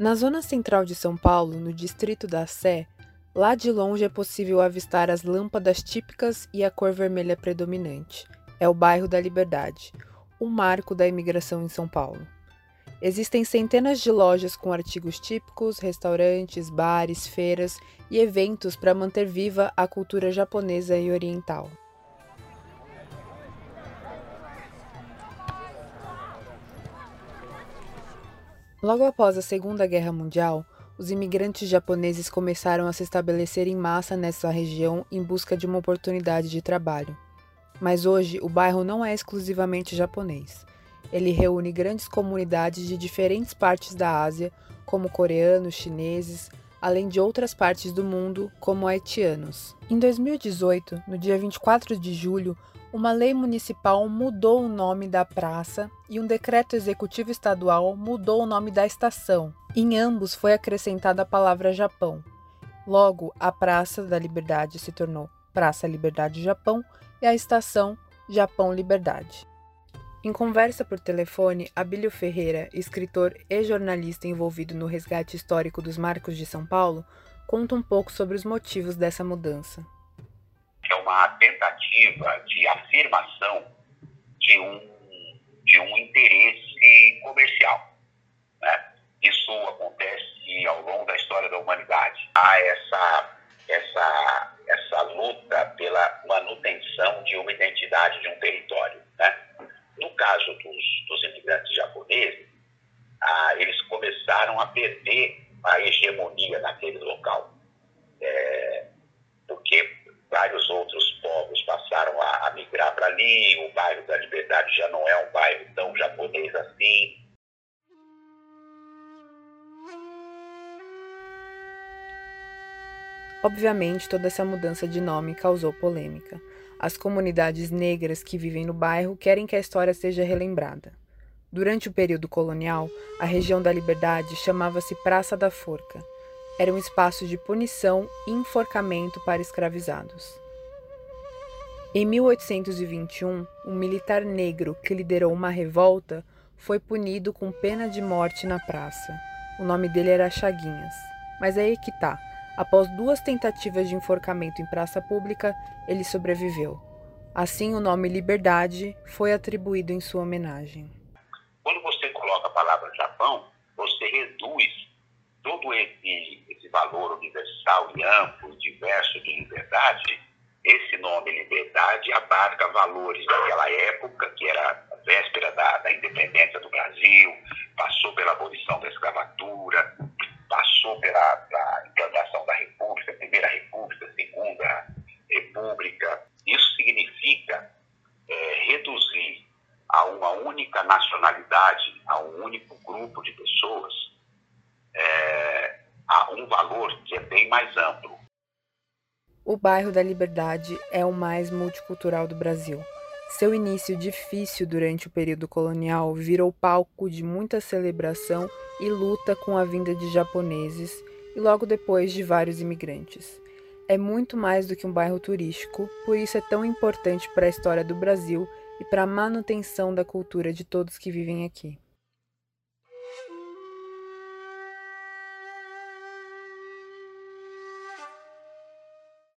Na zona central de São Paulo, no distrito da Sé, lá de longe é possível avistar as lâmpadas típicas e a cor vermelha predominante. É o bairro da Liberdade, o marco da imigração em São Paulo. Existem centenas de lojas com artigos típicos, restaurantes, bares, feiras e eventos para manter viva a cultura japonesa e oriental. Logo após a Segunda Guerra Mundial, os imigrantes japoneses começaram a se estabelecer em massa nessa região em busca de uma oportunidade de trabalho. Mas hoje o bairro não é exclusivamente japonês. Ele reúne grandes comunidades de diferentes partes da Ásia, como coreanos, chineses, além de outras partes do mundo, como haitianos. Em 2018, no dia 24 de julho, uma lei municipal mudou o nome da praça e um decreto executivo estadual mudou o nome da estação. Em ambos foi acrescentada a palavra Japão. Logo, a Praça da Liberdade se tornou Praça Liberdade Japão e a estação Japão Liberdade. Em conversa por telefone, Abílio Ferreira, escritor e jornalista envolvido no resgate histórico dos marcos de São Paulo, conta um pouco sobre os motivos dessa mudança é uma tentativa de afirmação de um, de um interesse comercial. Né? Isso acontece ao longo da história da humanidade. Há essa, essa, essa luta pela manutenção de uma identidade de um território. Né? No caso dos, dos imigrantes japoneses, ah, eles começaram a perder a hegemonia naquele local. É, porque vários outros povos passaram a, a migrar para ali, o bairro da Liberdade já não é um bairro tão japonês assim. Obviamente, toda essa mudança de nome causou polêmica. As comunidades negras que vivem no bairro querem que a história seja relembrada. Durante o período colonial, a região da Liberdade chamava-se Praça da Forca era um espaço de punição e enforcamento para escravizados. Em 1821, um militar negro que liderou uma revolta foi punido com pena de morte na praça. O nome dele era Chaguinhas. Mas aí que tá. Após duas tentativas de enforcamento em praça pública, ele sobreviveu. Assim, o nome Liberdade foi atribuído em sua homenagem. Quando você coloca a palavra Japão, você reduz todo esse, esse valor universal e amplo, diverso de liberdade, esse nome liberdade abarca valores daquela época, que era a véspera da, da independência do Brasil, passou pela abolição da escravatura, passou pela, pela implantação da República, Primeira República, Segunda República. Isso significa é, reduzir a uma única nacionalidade, a um único grupo de pessoas, é, a um valor que é bem mais amplo. O bairro da Liberdade é o mais multicultural do Brasil. Seu início difícil durante o período colonial virou palco de muita celebração e luta com a vinda de japoneses e logo depois de vários imigrantes. É muito mais do que um bairro turístico, por isso é tão importante para a história do Brasil e para a manutenção da cultura de todos que vivem aqui.